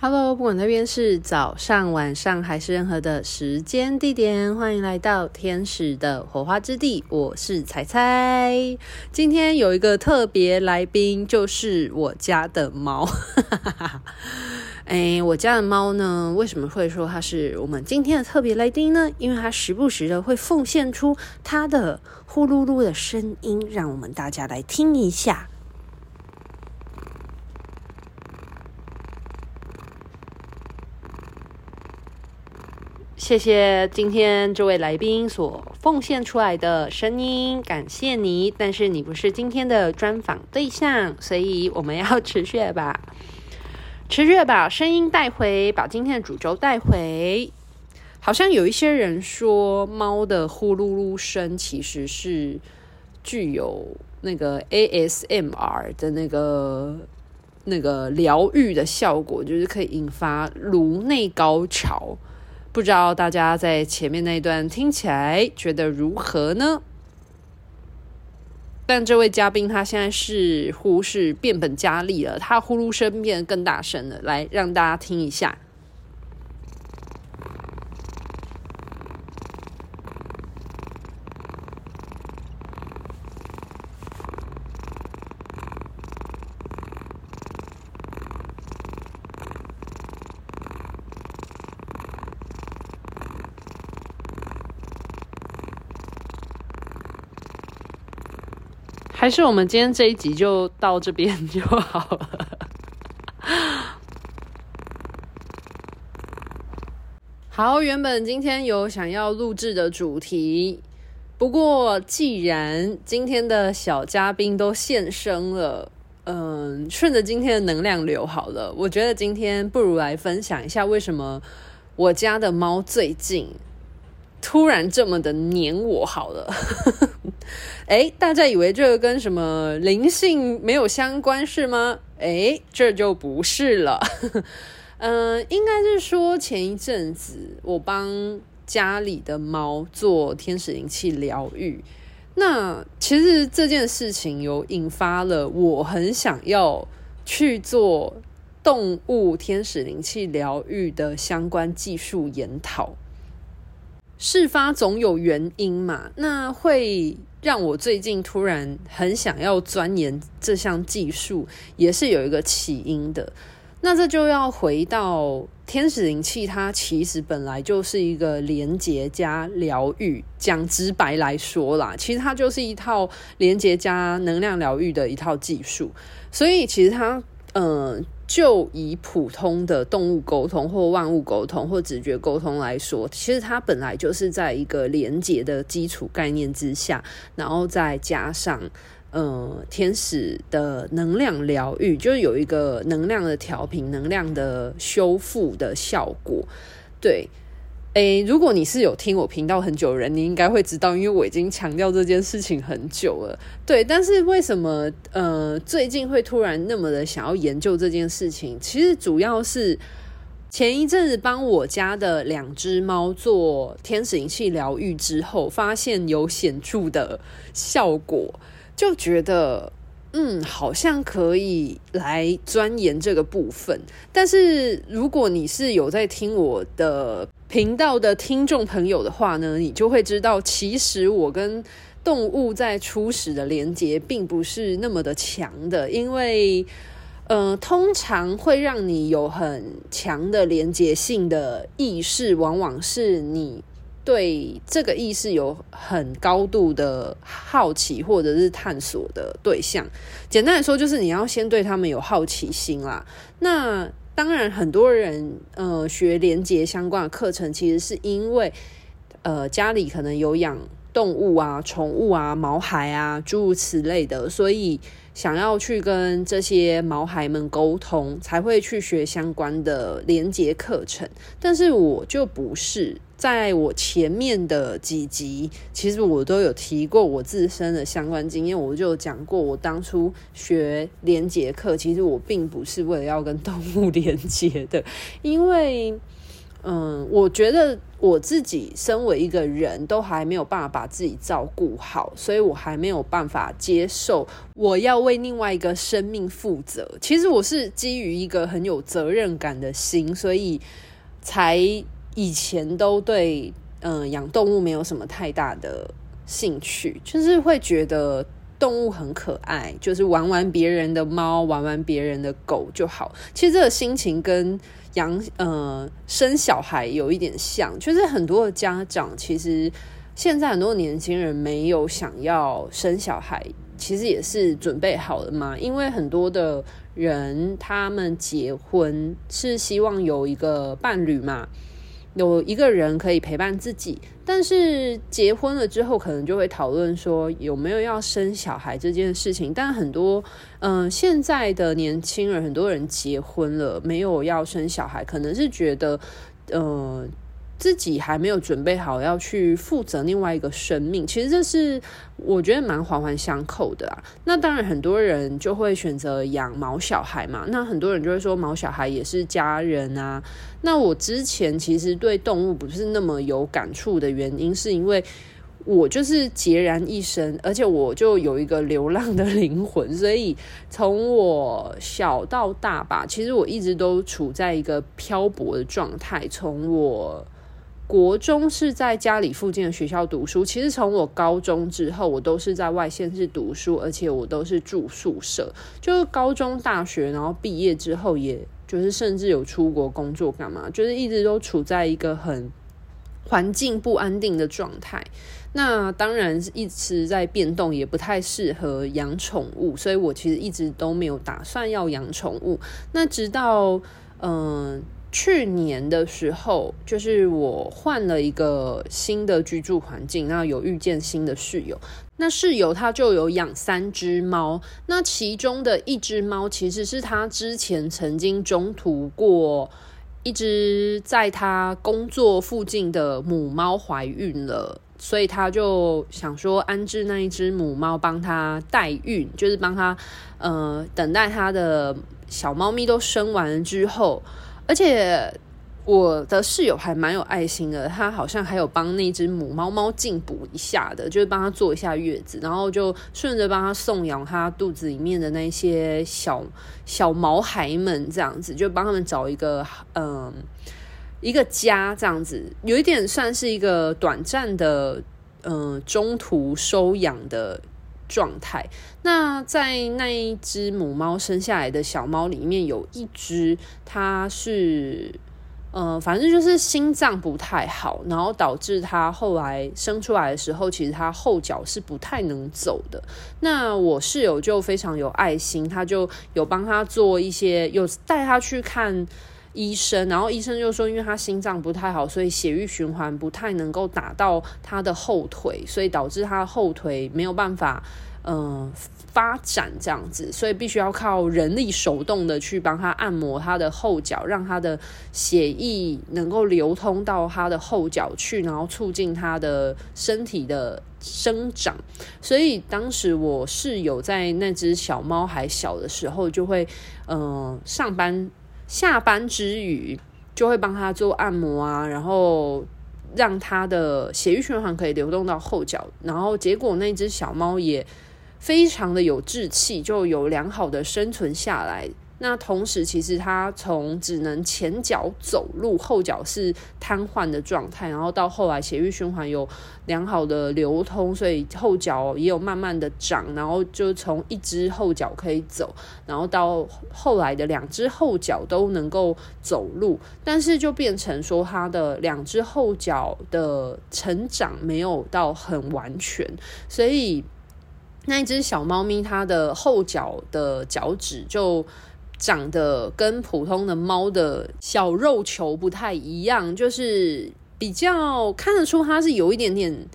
Hello，不管那边是早上、晚上还是任何的时间地点，欢迎来到天使的火花之地。我是彩彩，今天有一个特别来宾，就是我家的猫。哎，我家的猫呢，为什么会说它是我们今天的特别来宾呢？因为它时不时的会奉献出它的呼噜噜的声音，让我们大家来听一下。谢谢今天这位来宾所奉献出来的声音，感谢你。但是你不是今天的专访对象，所以我们要持续把 持续把声音带回，把今天的主轴带回。好像有一些人说，猫的呼噜噜声其实是具有那个 ASMR 的那个那个疗愈的效果，就是可以引发颅内高潮。不知道大家在前面那一段听起来觉得如何呢？但这位嘉宾他现在似乎是变本加厉了，他呼噜声变得更大声了，来让大家听一下。还是我们今天这一集就到这边就好了。好，原本今天有想要录制的主题，不过既然今天的小嘉宾都现身了，嗯，顺着今天的能量流好了。我觉得今天不如来分享一下为什么我家的猫最近突然这么的黏我好了。诶，大家以为这个跟什么灵性没有相关是吗？诶，这就不是了。嗯、应该是说前一阵子我帮家里的猫做天使灵气疗愈，那其实这件事情有引发了我很想要去做动物天使灵气疗愈的相关技术研讨。事发总有原因嘛，那会。让我最近突然很想要钻研这项技术，也是有一个起因的。那这就要回到天使灵气，它其实本来就是一个连接加疗愈。讲直白来说啦，其实它就是一套连接加能量疗愈的一套技术。所以其实它，嗯、就以普通的动物沟通或万物沟通或直觉沟通来说，其实它本来就是在一个连接的基础概念之下，然后再加上呃天使的能量疗愈，就是有一个能量的调频、能量的修复的效果，对。诶，如果你是有听我频道很久的人，你应该会知道，因为我已经强调这件事情很久了。对，但是为什么呃最近会突然那么的想要研究这件事情？其实主要是前一阵子帮我家的两只猫做天使灵气疗愈之后，发现有显著的效果，就觉得嗯，好像可以来钻研这个部分。但是如果你是有在听我的，频道的听众朋友的话呢，你就会知道，其实我跟动物在初始的连接并不是那么的强的，因为，呃，通常会让你有很强的连接性的意识，往往是你对这个意识有很高度的好奇或者是探索的对象。简单来说，就是你要先对他们有好奇心啦。那当然，很多人呃学连结相关的课程，其实是因为呃家里可能有养动物啊、宠物啊、毛孩啊诸如此类的，所以想要去跟这些毛孩们沟通，才会去学相关的连结课程。但是我就不是。在我前面的几集，其实我都有提过我自身的相关经验。我就讲过，我当初学连结课，其实我并不是为了要跟动物连接的，因为，嗯，我觉得我自己身为一个人都还没有办法把自己照顾好，所以我还没有办法接受我要为另外一个生命负责。其实我是基于一个很有责任感的心，所以才以前都对嗯养动物没有什么太大的兴趣，就是会觉得动物很可爱，就是玩玩别人的猫，玩玩别人的狗就好。其实这个心情跟养呃生小孩有一点像，就是很多的家长其实现在很多年轻人没有想要生小孩，其实也是准备好了嘛。因为很多的人他们结婚是希望有一个伴侣嘛。有一个人可以陪伴自己，但是结婚了之后，可能就会讨论说有没有要生小孩这件事情。但很多，嗯、现在的年轻人，很多人结婚了，没有要生小孩，可能是觉得，呃。自己还没有准备好要去负责另外一个生命，其实这是我觉得蛮环环相扣的啊。那当然，很多人就会选择养毛小孩嘛。那很多人就会说，毛小孩也是家人啊。那我之前其实对动物不是那么有感触的原因，是因为我就是孑然一身，而且我就有一个流浪的灵魂，所以从我小到大吧，其实我一直都处在一个漂泊的状态。从我国中是在家里附近的学校读书，其实从我高中之后，我都是在外县市读书，而且我都是住宿舍。就是高中、大学，然后毕业之后，也就是甚至有出国工作干嘛，就是一直都处在一个很环境不安定的状态。那当然一直在变动，也不太适合养宠物，所以我其实一直都没有打算要养宠物。那直到嗯。去年的时候，就是我换了一个新的居住环境，那有遇见新的室友。那室友他就有养三只猫，那其中的一只猫其实是他之前曾经中途过一只在他工作附近的母猫怀孕了，所以他就想说安置那一只母猫帮他代孕，就是帮他呃等待他的小猫咪都生完之后。而且我的室友还蛮有爱心的，他好像还有帮那只母猫猫进补一下的，就是帮它坐一下月子，然后就顺着帮它送养它肚子里面的那些小小毛孩们，这样子就帮他们找一个嗯一个家，这样子有一点算是一个短暂的嗯中途收养的状态。那在那一只母猫生下来的小猫里面，有一只它是，呃，反正就是心脏不太好，然后导致它后来生出来的时候，其实它后脚是不太能走的。那我室友就非常有爱心，他就有帮他做一些，有带他去看医生，然后医生就说，因为他心脏不太好，所以血液循环不太能够打到他的后腿，所以导致他后腿没有办法。嗯、呃，发展这样子，所以必须要靠人力手动的去帮他按摩他的后脚，让他的血液能够流通到他的后脚去，然后促进他的身体的生长。所以当时我室友在那只小猫还小的时候，就会嗯、上班下班之余就会帮他做按摩啊，然后让他的血液循环可以流动到后脚，然后结果那只小猫也。非常的有志气，就有良好的生存下来。那同时，其实它从只能前脚走路，后脚是瘫痪的状态，然后到后来血液循环有良好的流通，所以后脚也有慢慢的长，然后就从一只后脚可以走，然后到后来的两只后脚都能够走路，但是就变成说它的两只后脚的成长没有到很完全，所以。那一只小猫咪，它的后脚的脚趾就长得跟普通的猫的小肉球不太一样，就是比较看得出它是有一点点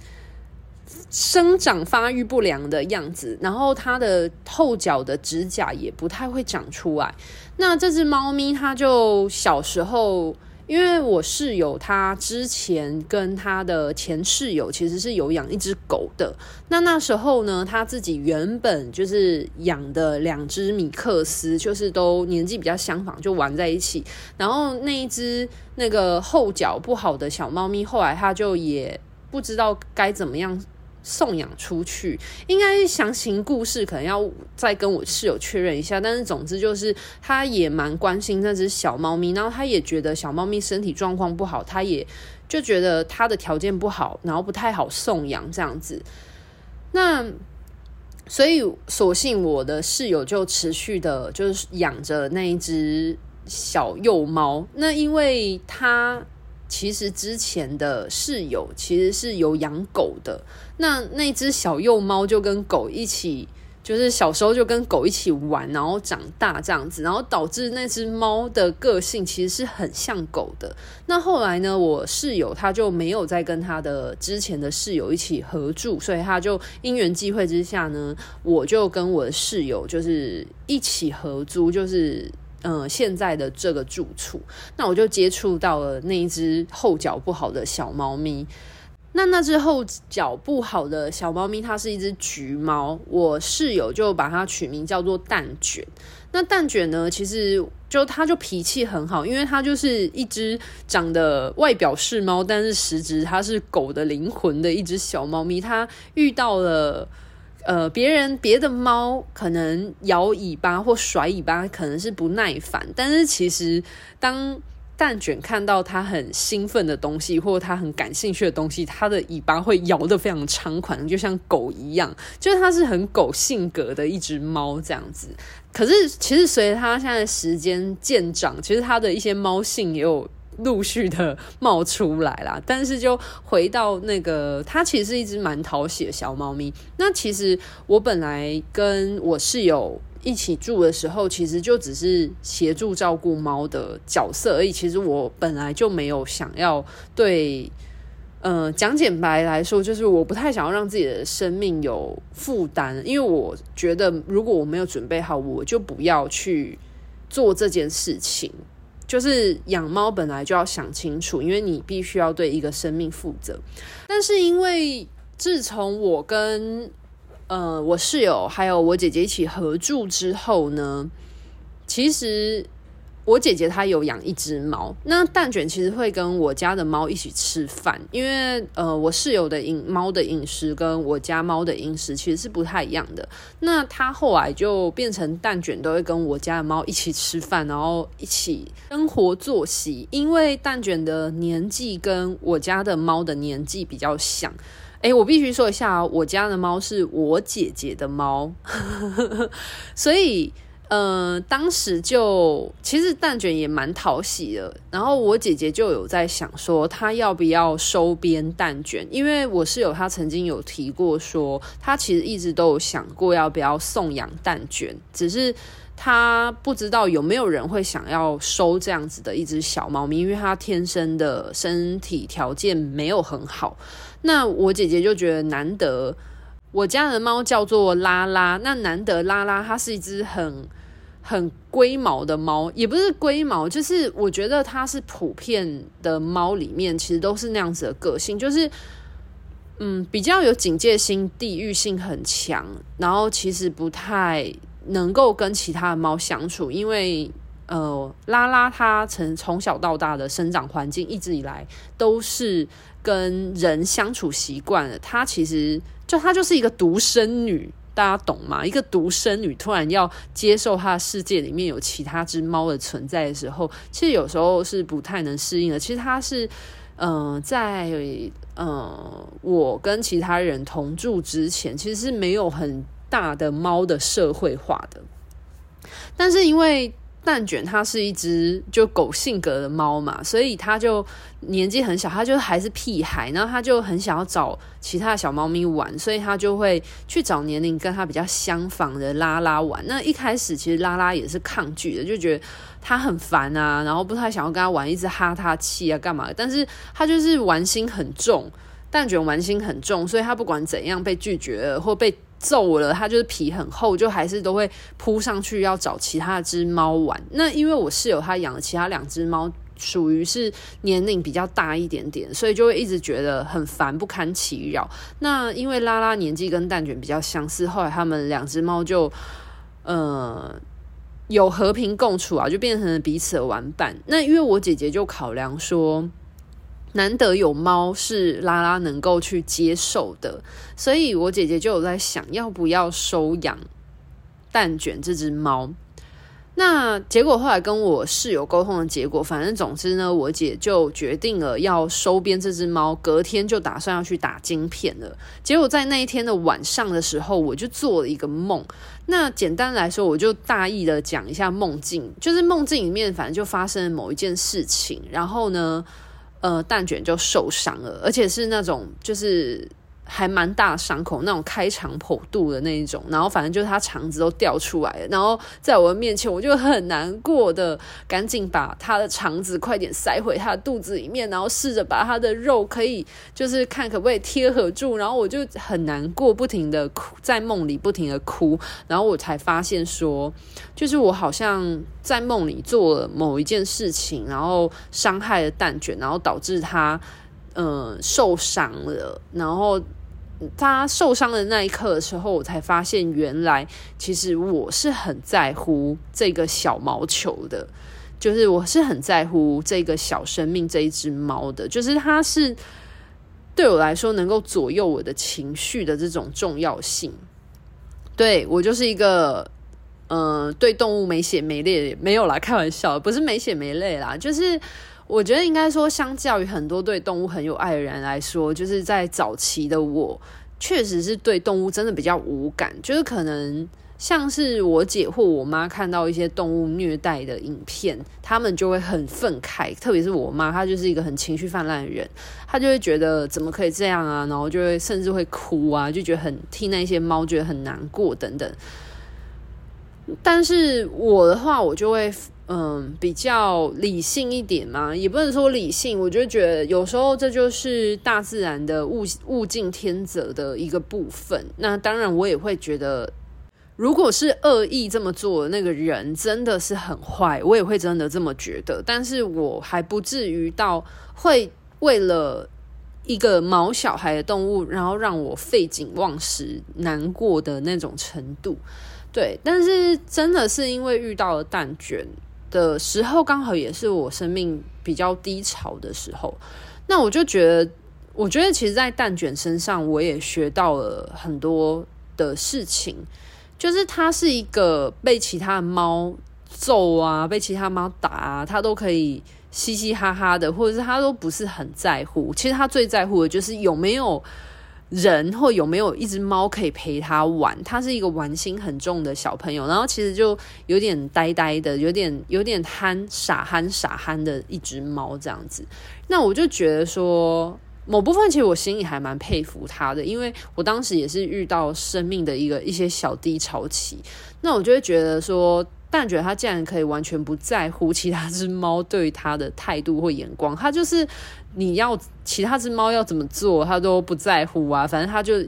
生长发育不良的样子。然后它的后脚的指甲也不太会长出来。那这只猫咪，它就小时候。因为我室友他之前跟他的前室友其实是有养一只狗的。那那时候呢，他自己原本就是养的两只米克斯，就是都年纪比较相仿，就玩在一起。然后那一只那个后脚不好的小猫咪，后来他就也不知道该怎么样。送养出去，应该详情故事可能要再跟我室友确认一下。但是总之就是，他也蛮关心那只小猫咪，然后他也觉得小猫咪身体状况不好，他也就觉得他的条件不好，然后不太好送养这样子。那所以，索性我的室友就持续的，就是养着那一只小幼猫。那因为他。其实之前的室友其实是有养狗的，那那只小幼猫就跟狗一起，就是小时候就跟狗一起玩，然后长大这样子，然后导致那只猫的个性其实是很像狗的。那后来呢，我室友他就没有再跟他的之前的室友一起合住，所以他就因缘际会之下呢，我就跟我的室友就是一起合租，就是。嗯，现在的这个住处，那我就接触到了那一只后脚不好的小猫咪。那那只后脚不好的小猫咪，它是一只橘猫。我室友就把它取名叫做蛋卷。那蛋卷呢，其实就它就脾气很好，因为它就是一只长得外表是猫，但是实质它是狗的灵魂的一只小猫咪。它遇到了。呃，别人别的猫可能摇尾巴或甩尾巴，可能是不耐烦，但是其实当蛋卷看到它很兴奋的东西，或它很感兴趣的东西，它的尾巴会摇得非常猖狂，就像狗一样，就是它是很狗性格的一只猫这样子。可是其实随着它现在时间渐长，其实它的一些猫性也有。陆续的冒出来啦，但是就回到那个，它其实是一只蛮讨喜的小猫咪。那其实我本来跟我室友一起住的时候，其实就只是协助照顾猫的角色而已。其实我本来就没有想要对，呃，讲简白来说，就是我不太想要让自己的生命有负担，因为我觉得如果我没有准备好，我就不要去做这件事情。就是养猫本来就要想清楚，因为你必须要对一个生命负责。但是因为自从我跟呃我室友还有我姐姐一起合住之后呢，其实。我姐姐她有养一只猫，那蛋卷其实会跟我家的猫一起吃饭，因为呃，我室友的饮猫的饮食跟我家猫的饮食其实是不太一样的。那她后来就变成蛋卷都会跟我家的猫一起吃饭，然后一起生活作息。因为蛋卷的年纪跟我家的猫的年纪比较像。诶，我必须说一下，我家的猫是我姐姐的猫，所以。嗯、呃，当时就其实蛋卷也蛮讨喜的，然后我姐姐就有在想说，她要不要收编蛋卷，因为我室友她曾经有提过说，她其实一直都有想过要不要送养蛋卷，只是她不知道有没有人会想要收这样子的一只小猫咪，因为它天生的身体条件没有很好。那我姐姐就觉得难得，我家的猫叫做拉拉，那难得拉拉它是一只很。很龟毛的猫，也不是龟毛，就是我觉得它是普遍的猫里面，其实都是那样子的个性，就是嗯，比较有警戒心、地域性很强，然后其实不太能够跟其他的猫相处，因为呃，拉拉它从从小到大的生长环境一直以来都是跟人相处习惯了，它其实就它就是一个独生女。大家懂吗？一个独生女突然要接受她世界里面有其他只猫的存在的时候，其实有时候是不太能适应的。其实她是，嗯、在嗯、我跟其他人同住之前，其实是没有很大的猫的社会化的。但是因为蛋卷它是一只就狗性格的猫嘛，所以它就年纪很小，它就还是屁孩，然后它就很想要找其他的小猫咪玩，所以它就会去找年龄跟它比较相仿的拉拉玩。那一开始其实拉拉也是抗拒的，就觉得它很烦啊，然后不太想要跟它玩，一直哈它气啊干嘛。但是它就是玩心很重，蛋卷玩心很重，所以它不管怎样被拒绝了或被。揍了，它就是皮很厚，就还是都会扑上去要找其他只猫玩。那因为我室友他养了其他两只猫，属于是年龄比较大一点点，所以就会一直觉得很烦，不堪其扰。那因为拉拉年纪跟蛋卷比较相似，后来他们两只猫就呃有和平共处啊，就变成了彼此的玩伴。那因为我姐姐就考量说，难得有猫是拉拉能够去接受的，所以我姐姐就有在想要不要收养蛋卷这只猫。那结果后来跟我室友沟通的结果，反正总之呢，我姐就决定了要收编这只猫，隔天就打算要去打晶片了。结果在那一天的晚上的时候，我就做了一个梦。那简单来说，我就大意的讲一下梦境，就是梦境里面反正就发生了某一件事情，然后呢，呃，蛋卷就受伤了，而且是那种就是。还蛮大伤口，那种开肠剖肚的那一种，然后反正就是他肠子都掉出来了，然后在我的面前，我就很难过的，赶紧把他的肠子快点塞回他的肚子里面，然后试着把他的肉可以就是看可不可以贴合住，然后我就很难过，不停的哭，在梦里不停的哭，然后我才发现说，就是我好像在梦里做了某一件事情，然后伤害了蛋卷，然后导致他。嗯，受伤了，然后他受伤的那一刻的时候，我才发现原来其实我是很在乎这个小毛球的，就是我是很在乎这个小生命这一只猫的，就是它是对我来说能够左右我的情绪的这种重要性。对，我就是一个嗯，对动物没血没泪，没有啦，开玩笑，不是没血没泪啦，就是。我觉得应该说，相较于很多对动物很有爱的人来说，就是在早期的我，确实是对动物真的比较无感。就是可能像是我姐或我妈看到一些动物虐待的影片，他们就会很愤慨。特别是我妈，她就是一个很情绪泛滥的人，她就会觉得怎么可以这样啊，然后就会甚至会哭啊，就觉得很替那些猫觉得很难过等等。但是我的话，我就会。嗯，比较理性一点嘛，也不能说理性，我就觉得有时候这就是大自然的物物竞天择的一个部分。那当然，我也会觉得，如果是恶意这么做的那个人真的是很坏，我也会真的这么觉得。但是我还不至于到会为了一个毛小孩的动物，然后让我废寝忘食、难过的那种程度。对，但是真的是因为遇到了蛋卷。的时候刚好也是我生命比较低潮的时候，那我就觉得，我觉得其实，在蛋卷身上，我也学到了很多的事情，就是它是一个被其他猫揍啊，被其他猫打啊，它都可以嘻嘻哈哈的，或者是它都不是很在乎。其实它最在乎的就是有没有。人或有没有一只猫可以陪他玩？他是一个玩心很重的小朋友，然后其实就有点呆呆的，有点有点憨傻憨傻憨的一只猫这样子。那我就觉得说，某部分其实我心里还蛮佩服他的，因为我当时也是遇到生命的一个一些小低潮期，那我就会觉得说。但觉得他竟然可以完全不在乎其他只猫对他的态度或眼光，他就是你要其他只猫要怎么做，他都不在乎啊。反正他就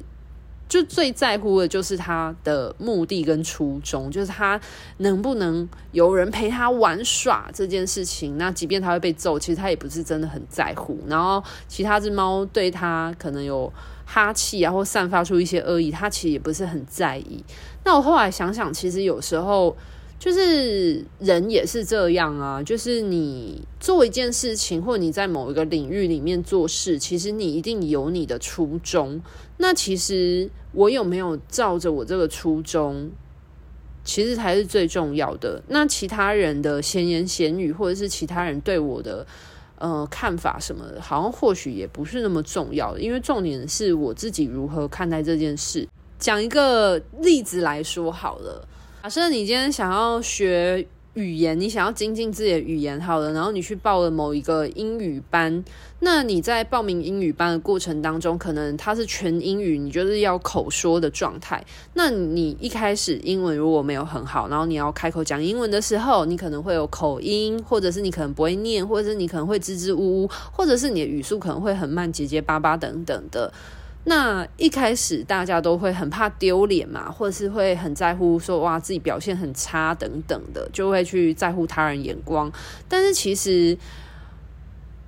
就最在乎的就是他的目的跟初衷，就是他能不能有人陪他玩耍这件事情。那即便他会被揍，其实他也不是真的很在乎。然后其他只猫对他可能有哈气啊，或散发出一些恶意，他其实也不是很在意。那我后来想想，其实有时候。就是人也是这样啊，就是你做一件事情，或你在某一个领域里面做事，其实你一定有你的初衷。那其实我有没有照着我这个初衷，其实才是最重要的。那其他人的闲言闲语，或者是其他人对我的呃看法什么的，好像或许也不是那么重要的，因为重点是我自己如何看待这件事。讲一个例子来说好了。假设你今天想要学语言，你想要精进自己的语言，好了，然后你去报了某一个英语班，那你在报名英语班的过程当中，可能它是全英语，你就是要口说的状态。那你一开始英文如果没有很好，然后你要开口讲英文的时候，你可能会有口音，或者是你可能不会念，或者是你可能会支支吾吾，或者是你的语速可能会很慢，结结巴巴等等的。那一开始大家都会很怕丢脸嘛，或者是会很在乎说哇自己表现很差等等的，就会去在乎他人眼光。但是其实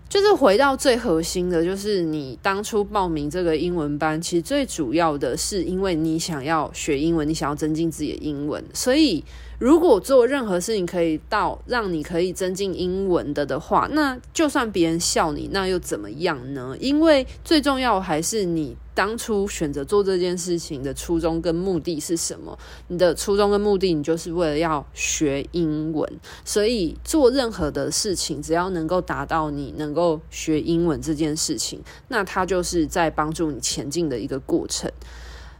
就是回到最核心的，就是你当初报名这个英文班，其实最主要的是因为你想要学英文，你想要增进自己的英文，所以。如果做任何事情可以到让你可以增进英文的的话，那就算别人笑你，那又怎么样呢？因为最重要还是你当初选择做这件事情的初衷跟目的是什么？你的初衷跟目的，你就是为了要学英文。所以做任何的事情，只要能够达到你能够学英文这件事情，那它就是在帮助你前进的一个过程。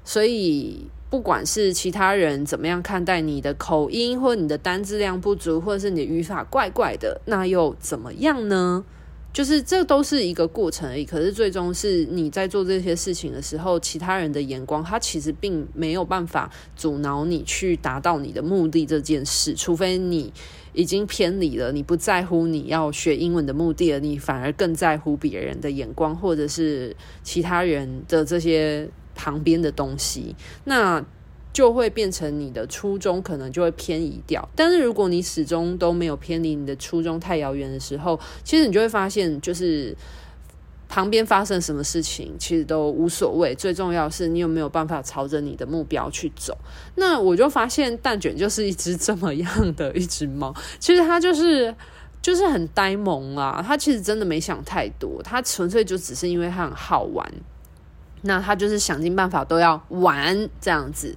所以。不管是其他人怎么样看待你的口音，或你的单字量不足，或者是你的语法怪怪的，那又怎么样呢？就是这都是一个过程而已。可是最终是你在做这些事情的时候，其他人的眼光，他其实并没有办法阻挠你去达到你的目的这件事。除非你已经偏离了，你不在乎你要学英文的目的了，你反而更在乎别人的眼光，或者是其他人的这些。旁边的东西，那就会变成你的初衷，可能就会偏移掉。但是如果你始终都没有偏离你的初衷太遥远的时候，其实你就会发现，就是旁边发生什么事情，其实都无所谓。最重要是你有没有办法朝着你的目标去走。那我就发现蛋卷就是一只这么样的一只猫，其实它就是就是很呆萌啊。它其实真的没想太多，它纯粹就只是因为它很好玩。那他就是想尽办法都要玩这样子，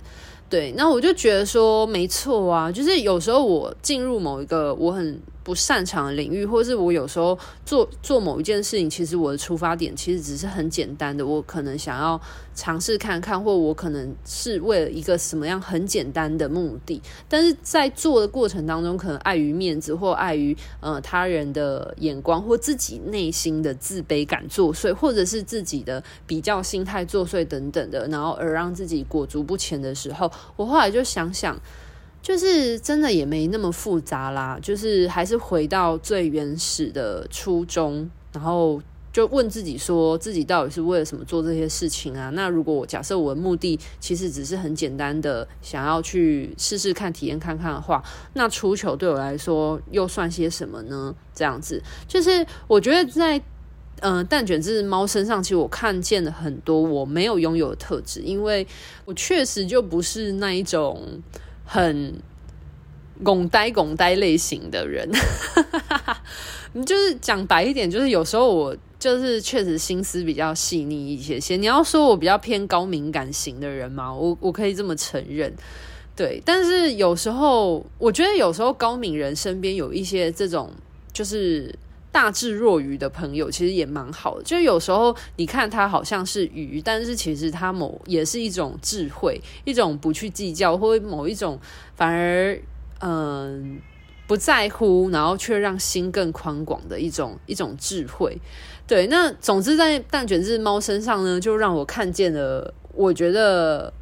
对。那我就觉得说没错啊，就是有时候我进入某一个我很。不擅长的领域，或是我有时候做做某一件事情，其实我的出发点其实只是很简单的，我可能想要尝试看看，或我可能是为了一个什么样很简单的目的，但是在做的过程当中，可能碍于面子，或碍于呃他人的眼光，或自己内心的自卑感作祟，或者是自己的比较心态作祟等等的，然后而让自己裹足不前的时候，我后来就想想。就是真的也没那么复杂啦，就是还是回到最原始的初衷，然后就问自己说，自己到底是为了什么做这些事情啊？那如果我假设我的目的其实只是很简单的想要去试试看、体验看看的话，那出糗对我来说又算些什么呢？这样子，就是我觉得在嗯、呃、蛋卷这只猫身上，其实我看见了很多我没有拥有的特质，因为我确实就不是那一种。很拱呆拱呆类型的人，你 就是讲白一点，就是有时候我就是确实心思比较细腻一些些。你要说我比较偏高敏感型的人嘛，我我可以这么承认，对。但是有时候我觉得有时候高敏人身边有一些这种就是。大智若愚的朋友其实也蛮好的，就有时候你看他好像是愚，但是其实他某也是一种智慧，一种不去计较，或某一种反而嗯、不在乎，然后却让心更宽广的一种一种智慧。对，那总之在蛋卷这只猫身上呢，就让我看见了，我觉得。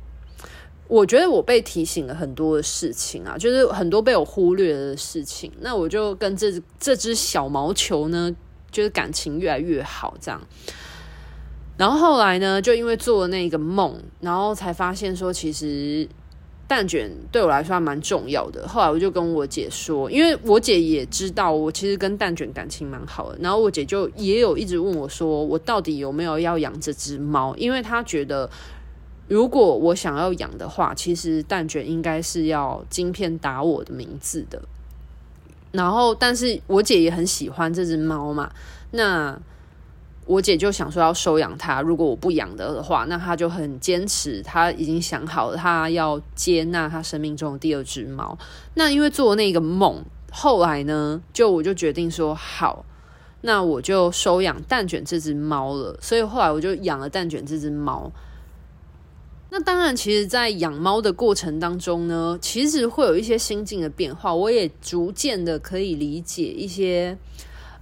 我觉得我被提醒了很多的事情啊，就是很多被我忽略的事情。那我就跟这这只小毛球呢，就是感情越来越好，这样。然后后来呢，就因为做了那个梦，然后才发现说，其实蛋卷对我来说还蛮重要的。后来我就跟我姐说，因为我姐也知道我其实跟蛋卷感情蛮好的。然后我姐就也有一直问我说，我到底有没有要养这只猫？因为她觉得。如果我想要养的话，其实蛋卷应该是要晶片打我的名字的。然后，但是我姐也很喜欢这只猫嘛，那我姐就想说要收养它。如果我不养的话，那她就很坚持，她已经想好了，她要接纳她生命中的第二只猫。那因为做那个梦，后来呢，就我就决定说好，那我就收养蛋卷这只猫了。所以后来我就养了蛋卷这只猫。那当然，其实，在养猫的过程当中呢，其实会有一些心境的变化。我也逐渐的可以理解一些，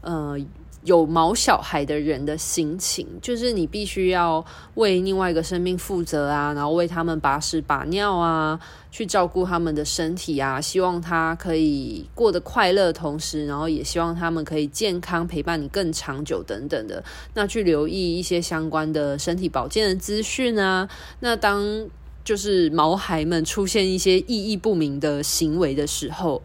呃。有毛小孩的人的心情，就是你必须要为另外一个生命负责啊，然后为他们把屎把尿啊，去照顾他们的身体啊，希望他可以过得快乐，同时，然后也希望他们可以健康陪伴你更长久等等的。那去留意一些相关的身体保健的资讯啊。那当就是毛孩们出现一些意义不明的行为的时候，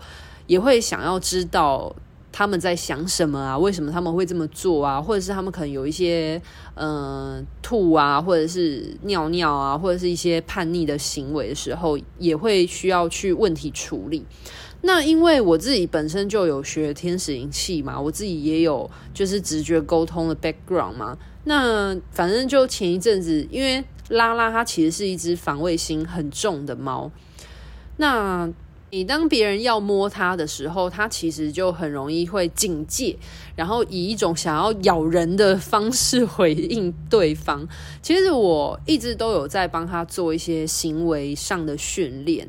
也会想要知道。他们在想什么啊？为什么他们会这么做啊？或者是他们可能有一些嗯、呃、吐啊，或者是尿尿啊，或者是一些叛逆的行为的时候，也会需要去问题处理。那因为我自己本身就有学天使灵气嘛，我自己也有就是直觉沟通的 background 嘛。那反正就前一阵子，因为拉拉它其实是一只防卫心很重的猫，那。你当别人要摸它的时候，它其实就很容易会警戒，然后以一种想要咬人的方式回应对方。其实我一直都有在帮他做一些行为上的训练，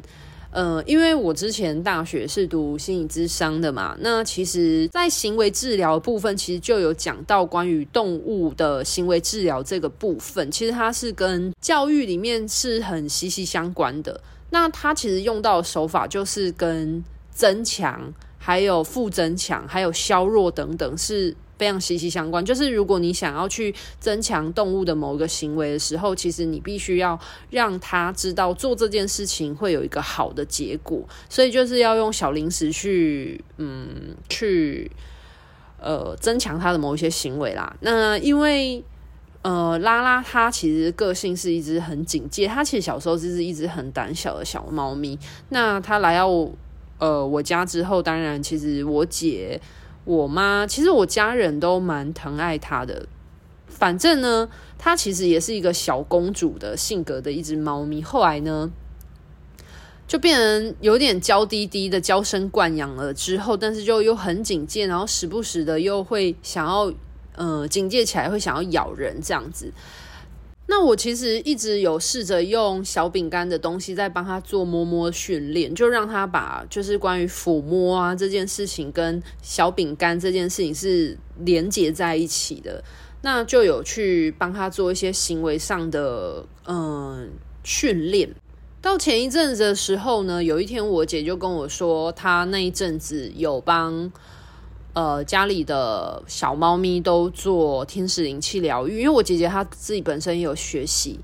呃，因为我之前大学是读心理咨商的嘛，那其实，在行为治疗部分，其实就有讲到关于动物的行为治疗这个部分，其实它是跟教育里面是很息息相关的。那它其实用到的手法就是跟增强、还有负增强、还有削弱等等是非常息息相关。就是如果你想要去增强动物的某一个行为的时候，其实你必须要让它知道做这件事情会有一个好的结果，所以就是要用小零食去，嗯，去呃增强它的某一些行为啦。那因为。呃，拉拉它其实个性是一只很警戒，它其实小时候就是一只很胆小的小猫咪。那它来到呃我家之后，当然其实我姐、我妈，其实我家人都蛮疼爱它的。反正呢，它其实也是一个小公主的性格的一只猫咪。后来呢，就变成有点娇滴滴的娇生惯养了之后，但是就又很警戒，然后时不时的又会想要。呃，警戒起来会想要咬人这样子。那我其实一直有试着用小饼干的东西在帮他做摸摸训练，就让他把就是关于抚摸啊这件事情跟小饼干这件事情是连接在一起的。那就有去帮他做一些行为上的嗯训练。到前一阵子的时候呢，有一天我姐就跟我说，她那一阵子有帮。呃，家里的小猫咪都做天使灵气疗愈，因为我姐姐她自己本身也有学习，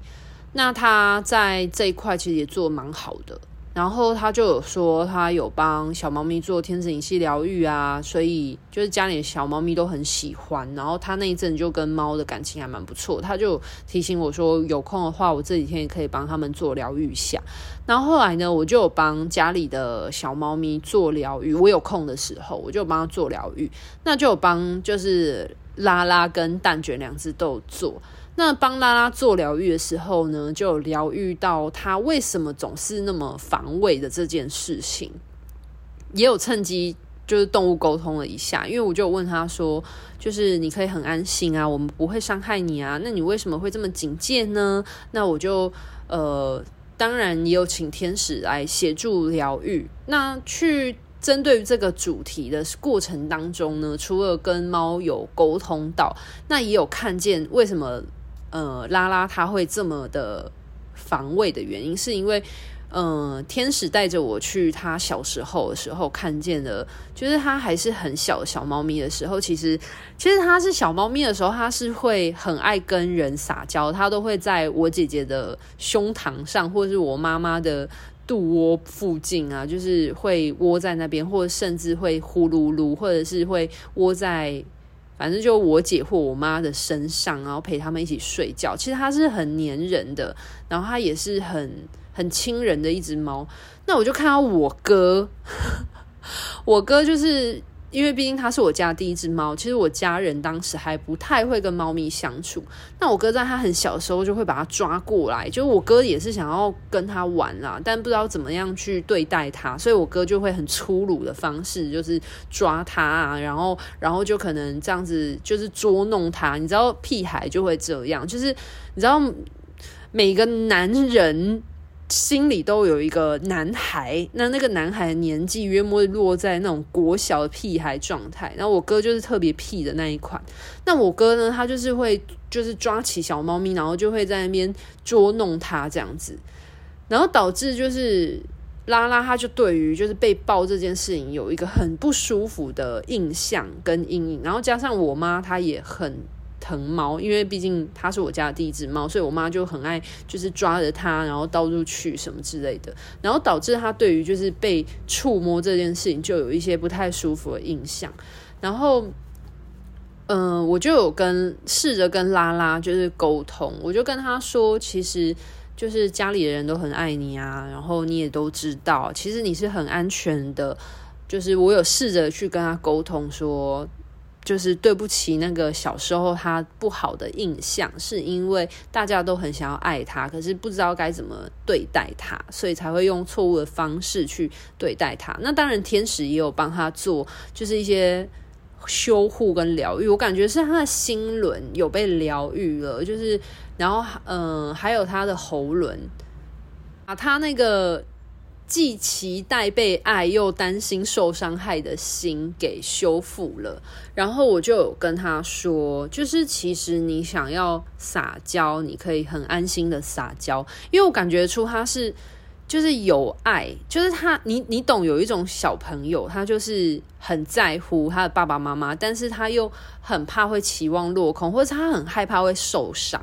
那她在这一块其实也做的蛮好的。然后他就有说，他有帮小猫咪做天使灵气疗愈啊，所以就是家里的小猫咪都很喜欢。然后他那一阵就跟猫的感情还蛮不错，他就提醒我说，有空的话，我这几天也可以帮他们做疗愈一下。然后后来呢，我就有帮家里的小猫咪做疗愈。我有空的时候，我就帮他做疗愈。那就有帮就是拉拉跟蛋卷两只都有做。那帮拉拉做疗愈的时候呢，就疗愈到他为什么总是那么防卫的这件事情，也有趁机就是动物沟通了一下，因为我就问他说，就是你可以很安心啊，我们不会伤害你啊，那你为什么会这么警戒呢？那我就呃，当然也有请天使来协助疗愈。那去针对这个主题的过程当中呢，除了跟猫有沟通到，那也有看见为什么。呃，拉拉他会这么的防卫的原因，是因为，呃，天使带着我去他小时候的时候看见的，就是他还是很小小猫咪的时候，其实，其实他是小猫咪的时候，他是会很爱跟人撒娇，他都会在我姐姐的胸膛上，或者是我妈妈的肚窝附近啊，就是会窝在那边，或者甚至会呼噜噜，或者是会窝在。反正就我姐或我妈的身上，然后陪他们一起睡觉。其实它是很粘人的，然后它也是很很亲人的一只猫。那我就看到我哥，我哥就是。因为毕竟它是我家第一只猫，其实我家人当时还不太会跟猫咪相处。那我哥在他很小的时候就会把它抓过来，就是我哥也是想要跟它玩啦，但不知道怎么样去对待它，所以我哥就会很粗鲁的方式，就是抓它啊，然后然后就可能这样子就是捉弄它。你知道屁孩就会这样，就是你知道每个男人。心里都有一个男孩，那那个男孩的年纪约莫落在那种国小的屁孩状态。然后我哥就是特别屁的那一款。那我哥呢，他就是会就是抓起小猫咪，然后就会在那边捉弄它这样子，然后导致就是拉拉他就对于就是被抱这件事情有一个很不舒服的印象跟阴影。然后加上我妈，她也很。疼猫，因为毕竟它是我家的第一只猫，所以我妈就很爱就是抓着它，然后到处去什么之类的，然后导致它对于就是被触摸这件事情就有一些不太舒服的印象，然后。嗯、我就有跟试着跟拉拉就是沟通，我就跟他说，其实就是家里的人都很爱你啊，然后你也都知道，其实你是很安全的。就是我有试着去跟他沟通说，就是对不起那个小时候他不好的印象，是因为大家都很想要爱他，可是不知道该怎么对待他，所以才会用错误的方式去对待他。那当然，天使也有帮他做，就是一些。修护跟疗愈，我感觉是他的心轮有被疗愈了，就是，然后，嗯、呃，还有他的喉轮，啊他那个既期待被爱又担心受伤害的心给修复了。然后我就有跟他说，就是其实你想要撒娇，你可以很安心的撒娇，因为我感觉出他是。就是有爱，就是他，你你懂，有一种小朋友，他就是很在乎他的爸爸妈妈，但是他又很怕会期望落空，或者他很害怕会受伤。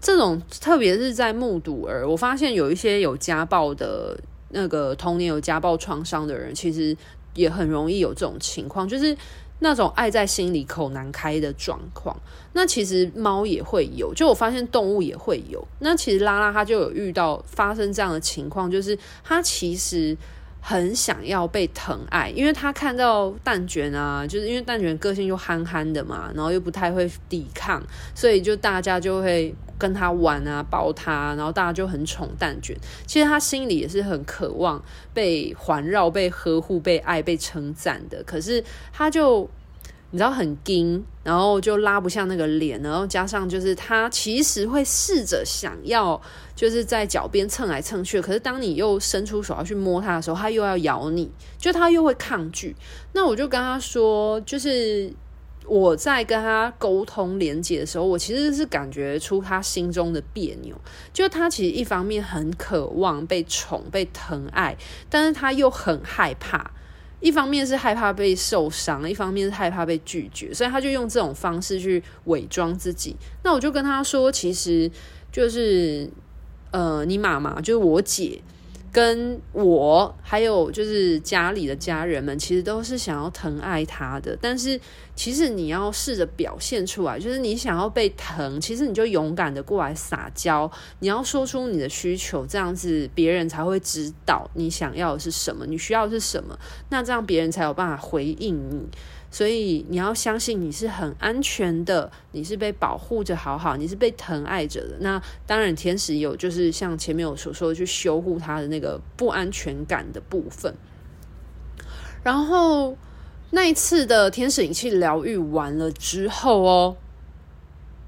这种特别是在目睹儿，我发现有一些有家暴的那个童年有家暴创伤的人，其实也很容易有这种情况，就是。那种爱在心里口难开的状况，那其实猫也会有，就我发现动物也会有。那其实拉拉它就有遇到发生这样的情况，就是它其实很想要被疼爱，因为他看到蛋卷啊，就是因为蛋卷个性又憨憨的嘛，然后又不太会抵抗，所以就大家就会跟他玩啊，抱他，然后大家就很宠蛋卷。其实他心里也是很渴望被环绕、被呵护、被爱、被称赞的，可是他就。你知道很硬，然后就拉不下那个脸，然后加上就是他其实会试着想要就是在脚边蹭来蹭去，可是当你又伸出手要去摸它的时候，它又要咬你，就它又会抗拒。那我就跟他说，就是我在跟他沟通连接的时候，我其实是感觉出他心中的别扭，就他其实一方面很渴望被宠、被疼爱，但是他又很害怕。一方面是害怕被受伤，一方面是害怕被拒绝，所以他就用这种方式去伪装自己。那我就跟他说，其实就是，呃，你妈妈就是我姐。跟我还有就是家里的家人们，其实都是想要疼爱他的。但是其实你要试着表现出来，就是你想要被疼，其实你就勇敢的过来撒娇，你要说出你的需求，这样子别人才会知道你想要的是什么，你需要的是什么，那这样别人才有办法回应你。所以你要相信你是很安全的，你是被保护着好好，你是被疼爱着的。那当然，天使有就是像前面我所说的，去修护他的那个不安全感的部分。然后那一次的天使引气疗愈完了之后哦。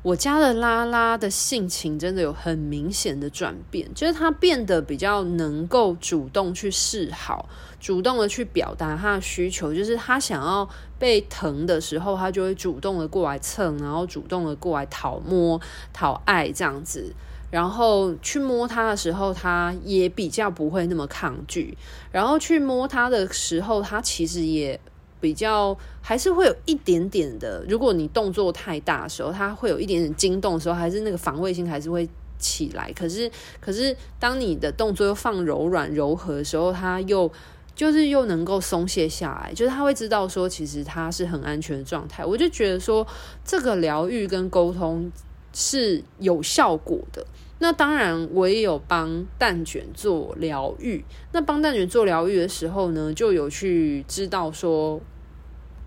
我家的拉拉的性情真的有很明显的转变，就是他变得比较能够主动去示好，主动的去表达他的需求，就是他想要被疼的时候，他就会主动的过来蹭，然后主动的过来讨摸、讨爱这样子，然后去摸他的时候，他也比较不会那么抗拒，然后去摸他的时候，他其实也。比较还是会有一点点的，如果你动作太大的时候，它会有一点点惊动的时候，还是那个防卫性还是会起来。可是，可是当你的动作又放柔软柔和的时候，它又就是又能够松懈下来，就是他会知道说，其实他是很安全的状态。我就觉得说，这个疗愈跟沟通是有效果的。那当然，我也有帮蛋卷做疗愈。那帮蛋卷做疗愈的时候呢，就有去知道说，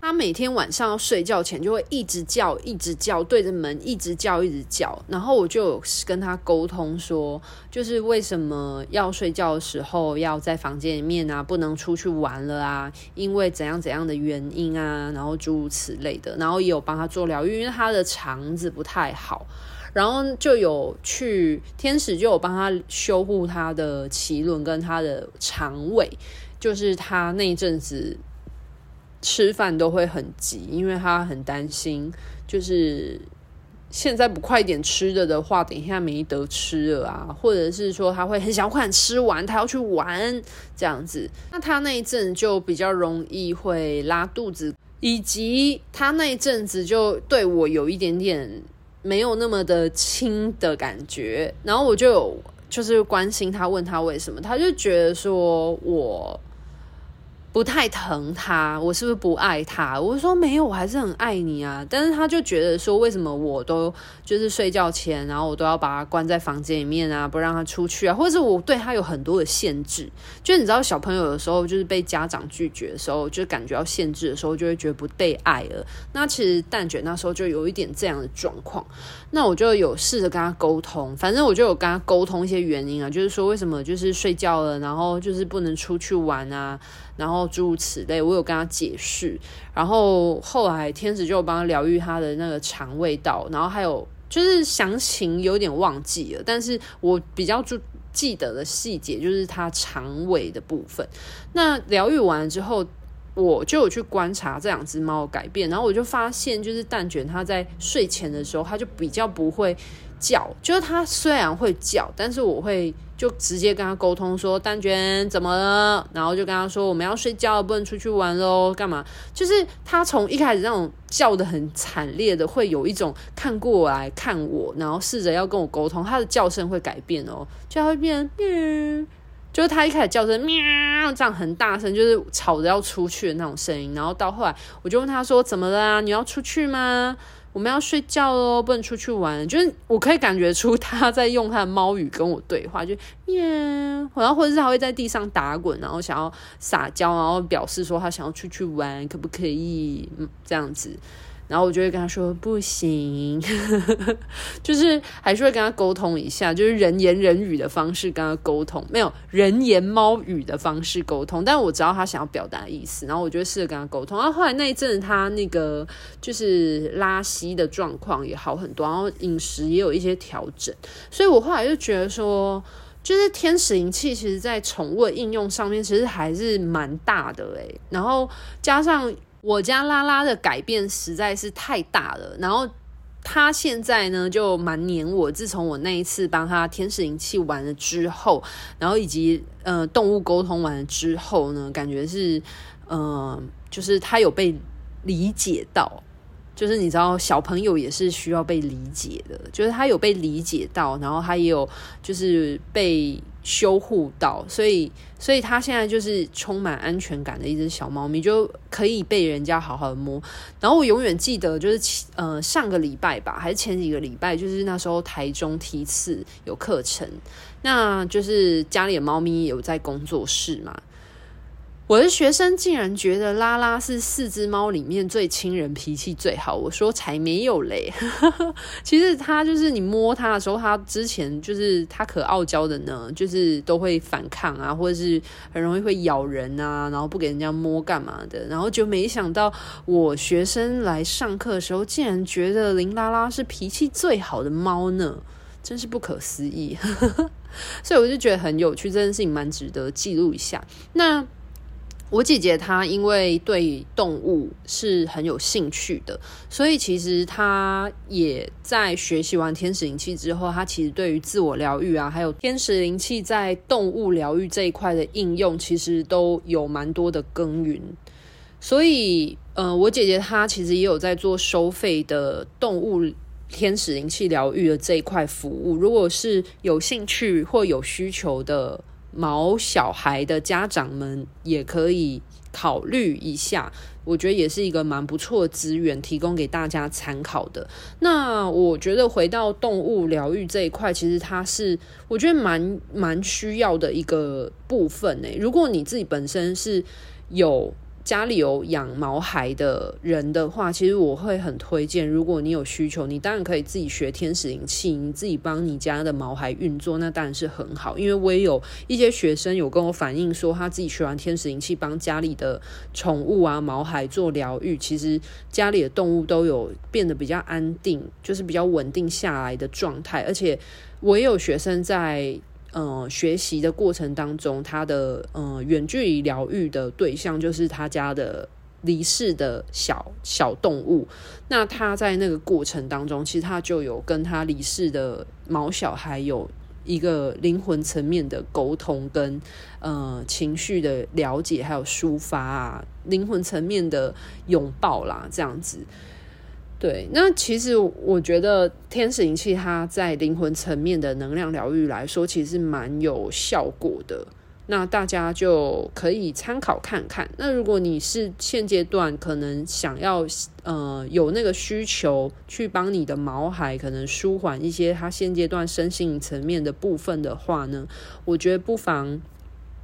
他每天晚上要睡觉前就会一直叫，一直叫，对着门一直叫，一直叫。然后我就有跟他沟通说，就是为什么要睡觉的时候要在房间里面啊，不能出去玩了啊？因为怎样怎样的原因啊？然后诸如此类的。然后也有帮他做疗愈，因为他的肠子不太好。然后就有去天使就有帮他修护他的脐轮跟他的肠胃，就是他那一阵子吃饭都会很急，因为他很担心，就是现在不快点吃了的话，等一下没得吃了啊，或者是说他会很想快吃完，他要去玩这样子，那他那一阵就比较容易会拉肚子。以及他那一阵子就对我有一点点没有那么的亲的感觉，然后我就有就是关心他，问他为什么，他就觉得说我。不太疼他，我是不是不爱他？我说没有，我还是很爱你啊。但是他就觉得说，为什么我都就是睡觉前，然后我都要把他关在房间里面啊，不让他出去啊，或者是我对他有很多的限制。就你知道，小朋友有时候就是被家长拒绝的时候，就感觉要限制的时候，就会觉得不被爱了。那其实蛋卷那时候就有一点这样的状况。那我就有试着跟他沟通，反正我就有跟他沟通一些原因啊，就是说为什么就是睡觉了，然后就是不能出去玩啊。然后诸如此类，我有跟他解释。然后后来天使就帮他疗愈他的那个肠胃道，然后还有就是详情有点忘记了，但是我比较注记得的细节就是他肠胃的部分。那疗愈完了之后，我就有去观察这两只猫的改变，然后我就发现，就是蛋卷它在睡前的时候，它就比较不会叫，就是它虽然会叫，但是我会。就直接跟他沟通说，蛋卷怎么了？然后就跟他说，我们要睡觉，不能出去玩喽，干嘛？就是他从一开始那种叫得很惨烈的，会有一种看过来看我，然后试着要跟我沟通，他的叫声会改变哦，就会变喵，就是他一开始叫声喵这样很大声，就是吵着要出去的那种声音。然后到后来，我就问他说，怎么了啊？你要出去吗？我们要睡觉喽，不能出去玩。就是我可以感觉出他在用他的猫语跟我对话，就耶，然后或者是他会在地上打滚，然后想要撒娇，然后表示说他想要出去玩，可不可以？嗯，这样子。然后我就会跟他说不行，就是还是会跟他沟通一下，就是人言人语的方式跟他沟通，没有人言猫语的方式沟通。但我知道他想要表达的意思，然后我就试着跟他沟通。然后后来那一阵他那个就是拉稀的状况也好很多，然后饮食也有一些调整。所以我后来就觉得说，就是天使灵气其实在宠物的应用上面其实还是蛮大的诶。然后加上。我家拉拉的改变实在是太大了，然后他现在呢就蛮黏我。自从我那一次帮他天使灵气完了之后，然后以及呃动物沟通完了之后呢，感觉是嗯、呃，就是他有被理解到，就是你知道小朋友也是需要被理解的，就是他有被理解到，然后他也有就是被。修护到，所以，所以他现在就是充满安全感的一只小猫咪，就可以被人家好好的摸。然后我永远记得，就是呃上个礼拜吧，还是前几个礼拜，就是那时候台中梯次有课程，那就是家里的猫咪有在工作室嘛。我的学生竟然觉得拉拉是四只猫里面最亲人、脾气最好。我说才没有嘞，其实它就是你摸它的时候，它之前就是它可傲娇的呢，就是都会反抗啊，或者是很容易会咬人啊，然后不给人家摸干嘛的。然后就没想到我学生来上课的时候，竟然觉得林拉拉是脾气最好的猫呢，真是不可思议。所以我就觉得很有趣，这件事情蛮值得记录一下。那。我姐姐她因为对动物是很有兴趣的，所以其实她也在学习完天使灵气之后，她其实对于自我疗愈啊，还有天使灵气在动物疗愈这一块的应用，其实都有蛮多的耕耘。所以，呃，我姐姐她其实也有在做收费的动物天使灵气疗愈的这一块服务。如果是有兴趣或有需求的。毛小孩的家长们也可以考虑一下，我觉得也是一个蛮不错的资源，提供给大家参考的。那我觉得回到动物疗愈这一块，其实它是我觉得蛮蛮需要的一个部分呢。如果你自己本身是有。家里有养毛孩的人的话，其实我会很推荐。如果你有需求，你当然可以自己学天使灵气，你自己帮你家的毛孩运作，那当然是很好。因为我也有一些学生有跟我反映说，他自己学完天使灵气，帮家里的宠物啊毛孩做疗愈，其实家里的动物都有变得比较安定，就是比较稳定下来的状态。而且我也有学生在。呃，学习的过程当中，他的呃远距离疗愈的对象就是他家的离世的小小动物。那他在那个过程当中，其实他就有跟他离世的毛小孩有。一个灵魂层面的沟通跟呃情绪的了解，还有抒发啊，灵魂层面的拥抱啦，这样子。对，那其实我觉得天使灵气它在灵魂层面的能量疗愈来说，其实蛮有效果的。那大家就可以参考看看。那如果你是现阶段可能想要呃有那个需求去帮你的毛孩可能舒缓一些他现阶段身心层面的部分的话呢，我觉得不妨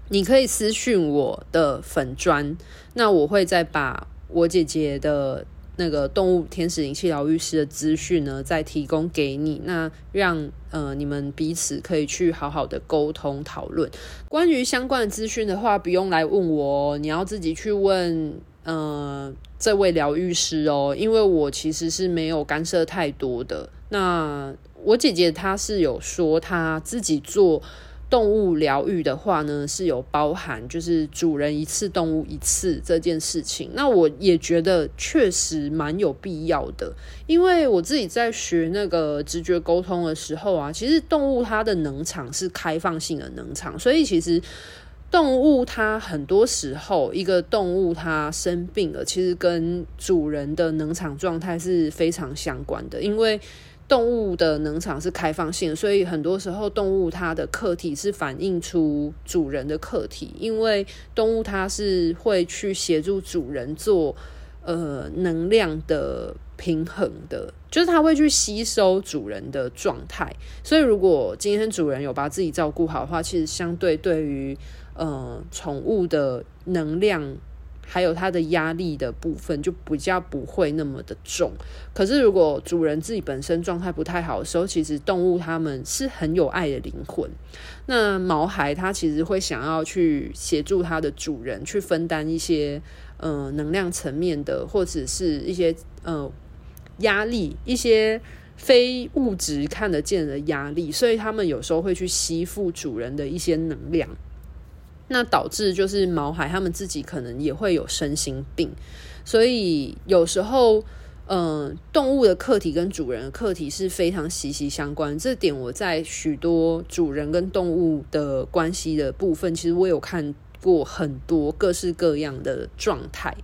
你可以私讯我的粉砖，那我会再把我姐姐的。那个动物天使灵气疗愈师的资讯呢，再提供给你，那让呃你们彼此可以去好好的沟通讨论。关于相关的资讯的话，不用来问我哦，你要自己去问呃这位疗愈师哦，因为我其实是没有干涉太多的。那我姐姐她是有说她自己做。动物疗愈的话呢，是有包含就是主人一次，动物一次这件事情。那我也觉得确实蛮有必要的，因为我自己在学那个直觉沟通的时候啊，其实动物它的能场是开放性的能场，所以其实动物它很多时候一个动物它生病了，其实跟主人的能场状态是非常相关的，因为。动物的能场是开放性的，所以很多时候动物它的课题是反映出主人的课题，因为动物它是会去协助主人做呃能量的平衡的，就是它会去吸收主人的状态。所以如果今天主人有把自己照顾好的话，其实相对对于呃宠物的能量。还有它的压力的部分就比较不会那么的重。可是如果主人自己本身状态不太好的时候，其实动物它们是很有爱的灵魂。那毛孩它其实会想要去协助它的主人去分担一些呃能量层面的，或者是一些呃压力，一些非物质看得见的压力，所以他们有时候会去吸附主人的一些能量。那导致就是毛孩他们自己可能也会有身心病，所以有时候，嗯、动物的课题跟主人的课题是非常息息相关。这点我在许多主人跟动物的关系的部分，其实我有看过很多各式各样的状态。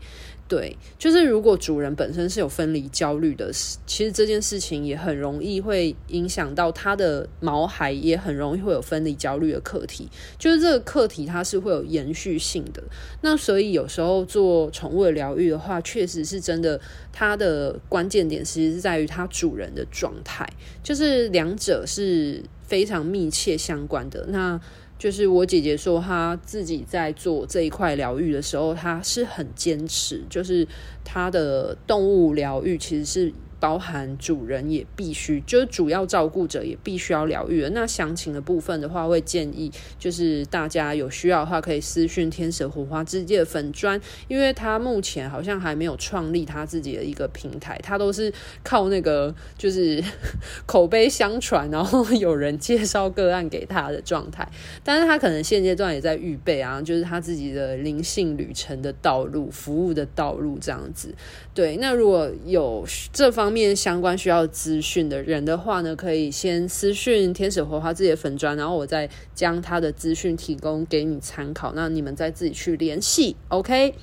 对，就是如果主人本身是有分离焦虑的，其实这件事情也很容易会影响到他的毛孩，也很容易会有分离焦虑的课题。就是这个课题它是会有延续性的。那所以有时候做宠物的疗愈的话，确实是真的，它的关键点其实是在于它主人的状态，就是两者是非常密切相关的。那就是我姐姐说，她自己在做这一块疗愈的时候，她是很坚持，就是她的动物疗愈其实是。包含主人也必须，就是主要照顾者也必须要疗愈。那详情的部分的话，会建议就是大家有需要的话，可以私讯天使火花之界粉砖，因为他目前好像还没有创立他自己的一个平台，他都是靠那个就是 口碑相传，然后有人介绍个案给他的状态。但是他可能现阶段也在预备啊，就是他自己的灵性旅程的道路、服务的道路这样子。对，那如果有这方面相关需要资讯的人的话呢，可以先私讯天使火花自己的粉砖，然后我再将他的资讯提供给你参考，那你们再自己去联系。OK，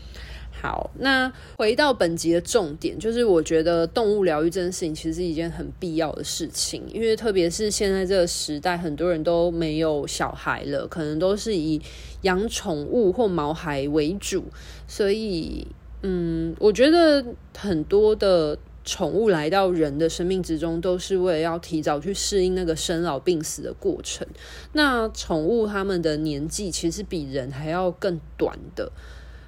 好，那回到本集的重点，就是我觉得动物疗愈这件事情其实是一件很必要的事情，因为特别是现在这个时代，很多人都没有小孩了，可能都是以养宠物或毛孩为主，所以。嗯，我觉得很多的宠物来到人的生命之中，都是为了要提早去适应那个生老病死的过程。那宠物它们的年纪其实比人还要更短的，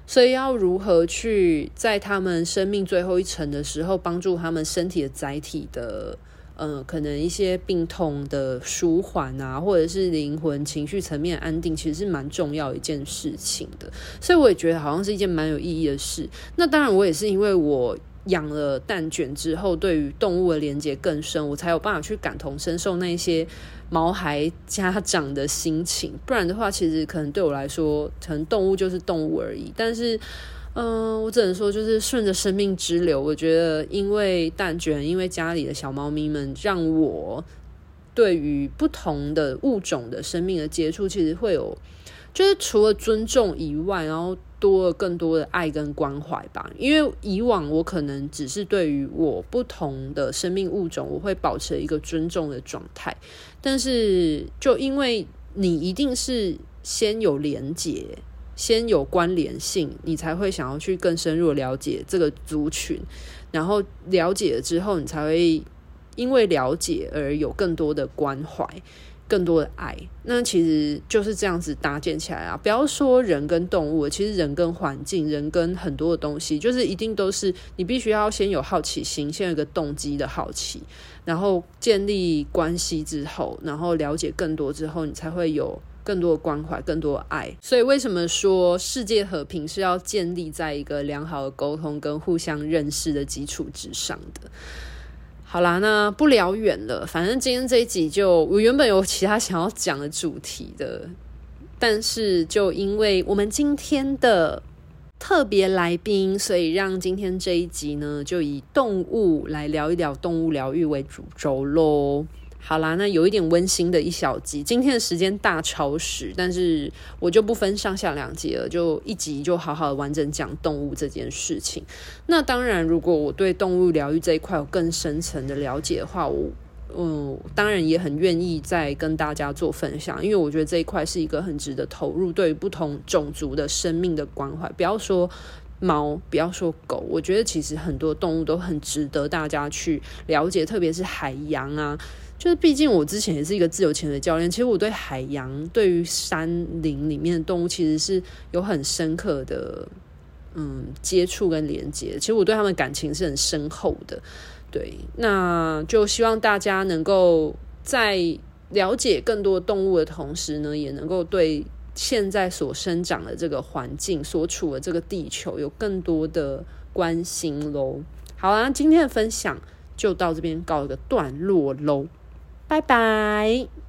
所以要如何去在他们生命最后一程的时候，帮助他们身体的载体的。呃，可能一些病痛的舒缓啊，或者是灵魂情绪层面安定，其实是蛮重要一件事情的。所以我也觉得好像是一件蛮有意义的事。那当然，我也是因为我养了蛋卷之后，对于动物的连接更深，我才有办法去感同身受那些毛孩家长的心情。不然的话，其实可能对我来说，可能动物就是动物而已。但是。嗯，我只能说，就是顺着生命之流。我觉得，因为蛋卷，因为家里的小猫咪们，让我对于不同的物种的生命的接触，其实会有，就是除了尊重以外，然后多了更多的爱跟关怀吧。因为以往我可能只是对于我不同的生命物种，我会保持一个尊重的状态，但是就因为你一定是先有连结，先有关联性，你才会想要去更深入了解这个族群，然后了解了之后，你才会。因为了解而有更多的关怀，更多的爱，那其实就是这样子搭建起来啊！不要说人跟动物，其实人跟环境，人跟很多的东西，就是一定都是你必须要先有好奇心，先有一个动机的好奇，然后建立关系之后，然后了解更多之后，你才会有更多的关怀，更多的爱。所以为什么说世界和平是要建立在一个良好的沟通跟互相认识的基础之上的？好啦，那不聊远了。反正今天这一集就我原本有其他想要讲的主题的，但是就因为我们今天的特别来宾，所以让今天这一集呢就以动物来聊一聊动物疗愈为主轴喽。好啦，那有一点温馨的一小集。今天的时间大超时，但是我就不分上下两集了，就一集就好好完整讲动物这件事情。那当然，如果我对动物疗愈这一块有更深层的了解的话，我嗯，当然也很愿意再跟大家做分享，因为我觉得这一块是一个很值得投入，对于不同种族的生命的关怀。不要说猫，不要说狗，我觉得其实很多动物都很值得大家去了解，特别是海洋啊。就是，毕竟我之前也是一个自由潜水教练，其实我对海洋、对于山林里面的动物，其实是有很深刻的嗯接触跟连接。其实我对他们感情是很深厚的。对，那就希望大家能够在了解更多动物的同时呢，也能够对现在所生长的这个环境、所处的这个地球有更多的关心喽。好啦，今天的分享就到这边告一个段落喽。拜拜。